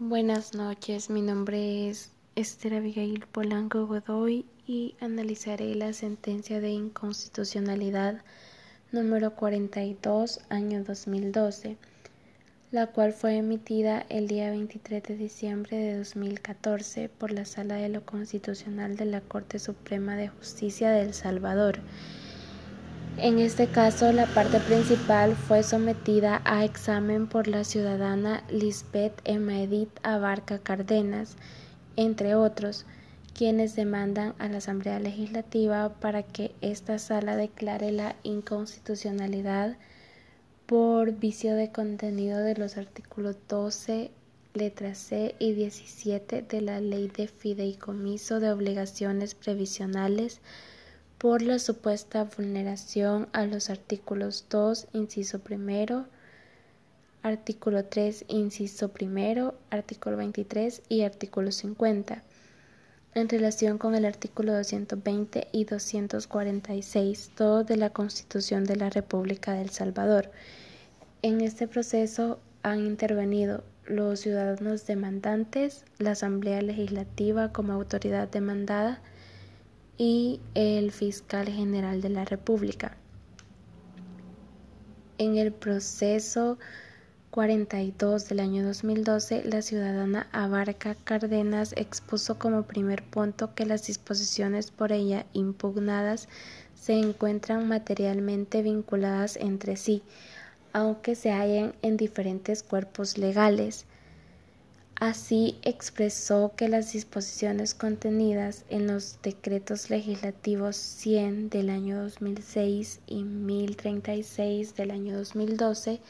Buenas noches, mi nombre es Esther Abigail Polanco Godoy y analizaré la sentencia de inconstitucionalidad número 42, año 2012, la cual fue emitida el día 23 de diciembre de 2014 por la Sala de lo Constitucional de la Corte Suprema de Justicia de El Salvador en este caso, la parte principal fue sometida a examen por la ciudadana Lisbeth Emma Edith Abarca Cárdenas, entre otros, quienes demandan a la Asamblea Legislativa para que esta sala declare la inconstitucionalidad por vicio de contenido de los artículos 12, letra C y 17 de la Ley de Fideicomiso de Obligaciones Previsionales por la supuesta vulneración a los artículos 2, inciso primero, artículo 3, inciso primero, artículo 23 y artículo 50, en relación con el artículo 220 y 246, todo de la Constitución de la República de El Salvador. En este proceso han intervenido los ciudadanos demandantes, la Asamblea Legislativa como autoridad demandada, y el fiscal general de la República. En el proceso 42 del año 2012, la ciudadana Abarca Cárdenas expuso como primer punto que las disposiciones por ella impugnadas se encuentran materialmente vinculadas entre sí, aunque se hallen en diferentes cuerpos legales. Así expresó que las disposiciones contenidas en los decretos legislativos 100 del año 2006 y 1036 del año 2012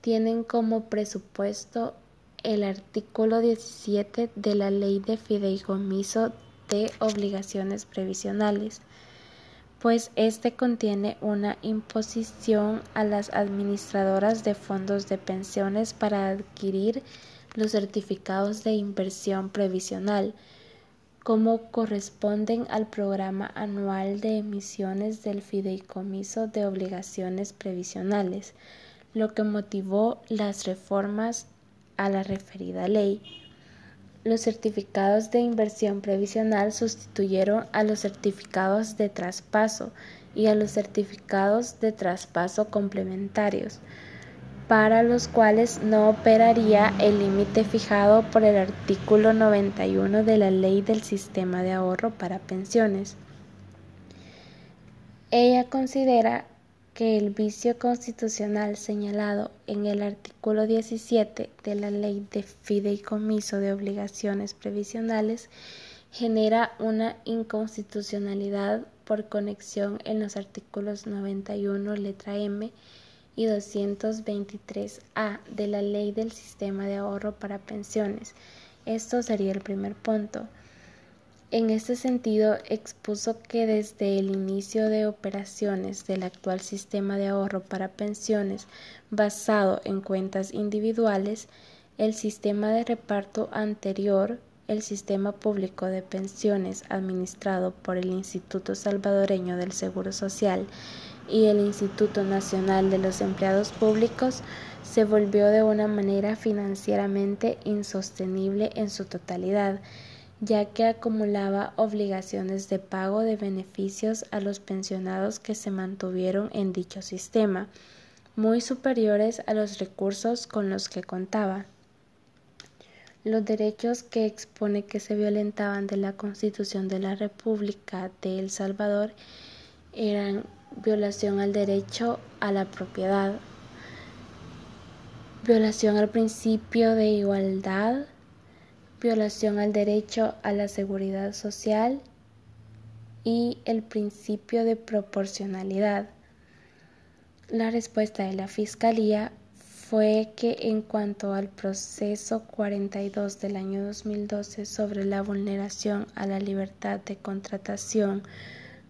tienen como presupuesto el artículo 17 de la Ley de Fideicomiso de Obligaciones Previsionales, pues este contiene una imposición a las administradoras de fondos de pensiones para adquirir los certificados de inversión previsional, como corresponden al programa anual de emisiones del Fideicomiso de Obligaciones Previsionales, lo que motivó las reformas a la referida ley. Los certificados de inversión previsional sustituyeron a los certificados de traspaso y a los certificados de traspaso complementarios, para los cuales no operaría el límite fijado por el artículo 91 de la Ley del Sistema de Ahorro para Pensiones. Ella considera que el vicio constitucional señalado en el artículo 17 de la Ley de Fideicomiso de Obligaciones Previsionales genera una inconstitucionalidad por conexión en los artículos 91 letra M y 223A de la Ley del Sistema de Ahorro para Pensiones. Esto sería el primer punto. En este sentido, expuso que desde el inicio de operaciones del actual sistema de ahorro para pensiones basado en cuentas individuales, el sistema de reparto anterior, el sistema público de pensiones administrado por el Instituto Salvadoreño del Seguro Social, y el Instituto Nacional de los Empleados Públicos se volvió de una manera financieramente insostenible en su totalidad, ya que acumulaba obligaciones de pago de beneficios a los pensionados que se mantuvieron en dicho sistema, muy superiores a los recursos con los que contaba. Los derechos que expone que se violentaban de la Constitución de la República de El Salvador eran violación al derecho a la propiedad, violación al principio de igualdad, violación al derecho a la seguridad social y el principio de proporcionalidad. La respuesta de la Fiscalía fue que en cuanto al proceso 42 del año 2012 sobre la vulneración a la libertad de contratación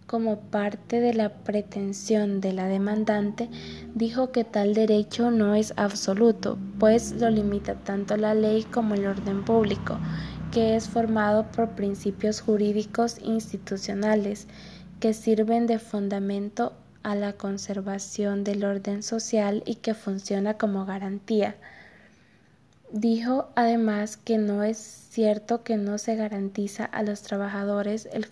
como parte de la pretensión de la demandante, dijo que tal derecho no es absoluto, pues lo limita tanto la ley como el orden público, que es formado por principios jurídicos institucionales que sirven de fundamento a la conservación del orden social y que funciona como garantía. Dijo además que no es cierto que no se garantiza a los trabajadores el,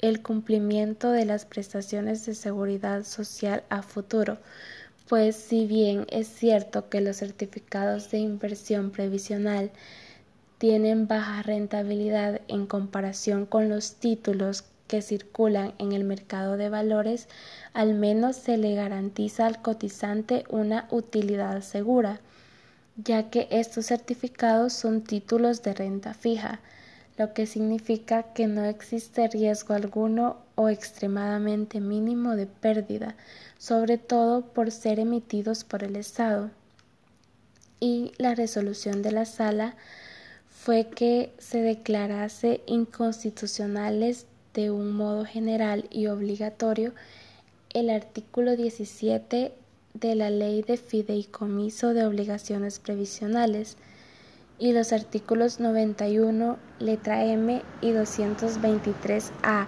el, cumplimiento de las prestaciones de seguridad social a futuro, pues si bien es cierto que los certificados de inversión previsional tienen baja rentabilidad en comparación con los títulos que circulan en el mercado de valores, al menos se le garantiza al cotizante una utilidad segura, ya que estos certificados son títulos de renta fija, lo que significa que no existe riesgo alguno o extremadamente mínimo de pérdida, sobre todo por ser emitidos por el Estado. Y la resolución de la sala fue que se declarase inconstitucionales de un modo general y obligatorio el artículo 17 de la Ley de Fideicomiso de Obligaciones Previsionales y los artículos 91, letra M y 223A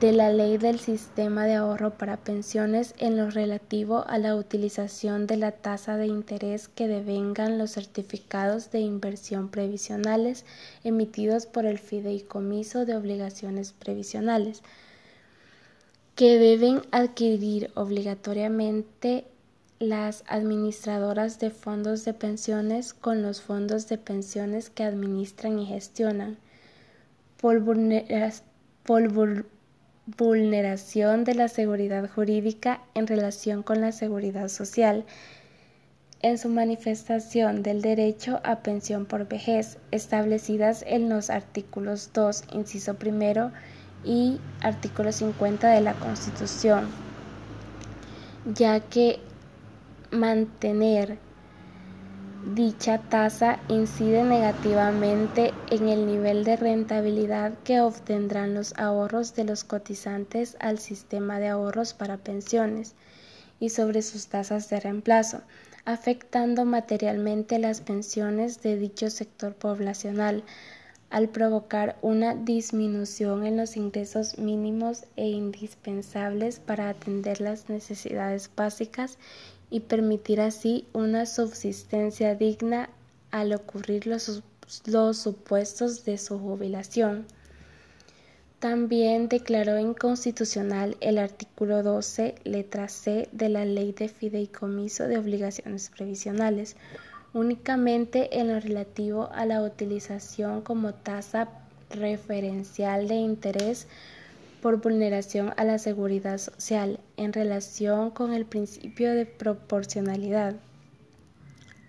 de la Ley del Sistema de Ahorro para Pensiones en lo relativo a la utilización de la tasa de interés que devengan los certificados de inversión previsionales emitidos por el Fideicomiso de Obligaciones Previsionales, que deben adquirir obligatoriamente las administradoras de fondos de pensiones con los fondos de pensiones que administran y gestionan. Por, vulneración de la seguridad jurídica en relación con la seguridad social en su manifestación del derecho a pensión por vejez establecidas en los artículos 2, inciso primero y artículo 50 de la Constitución, ya que mantener Dicha tasa incide negativamente en el nivel de rentabilidad que obtendrán los ahorros de los cotizantes al sistema de ahorros para pensiones y sobre sus tasas de reemplazo, afectando materialmente las pensiones de dicho sector poblacional, al provocar una disminución en los ingresos mínimos e indispensables para atender las necesidades básicas y permitir así una subsistencia digna al ocurrir los, los supuestos de su jubilación. También declaró inconstitucional el artículo 12, letra C de la Ley de Fideicomiso de Obligaciones Previsionales, únicamente en lo relativo a la utilización como tasa referencial de interés por vulneración a la seguridad social en relación con el principio de proporcionalidad.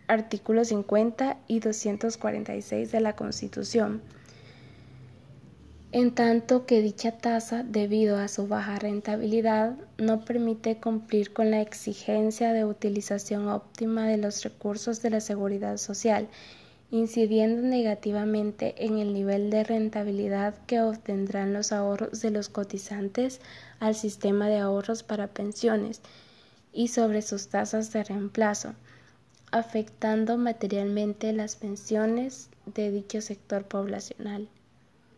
Artículos 50 y 246 de la Constitución. En tanto que dicha tasa, debido a su baja rentabilidad, no permite cumplir con la exigencia de utilización óptima de los recursos de la seguridad social incidiendo negativamente en el nivel de rentabilidad que obtendrán los ahorros de los cotizantes al sistema de ahorros para pensiones y sobre sus tasas de reemplazo, afectando materialmente las pensiones de dicho sector poblacional.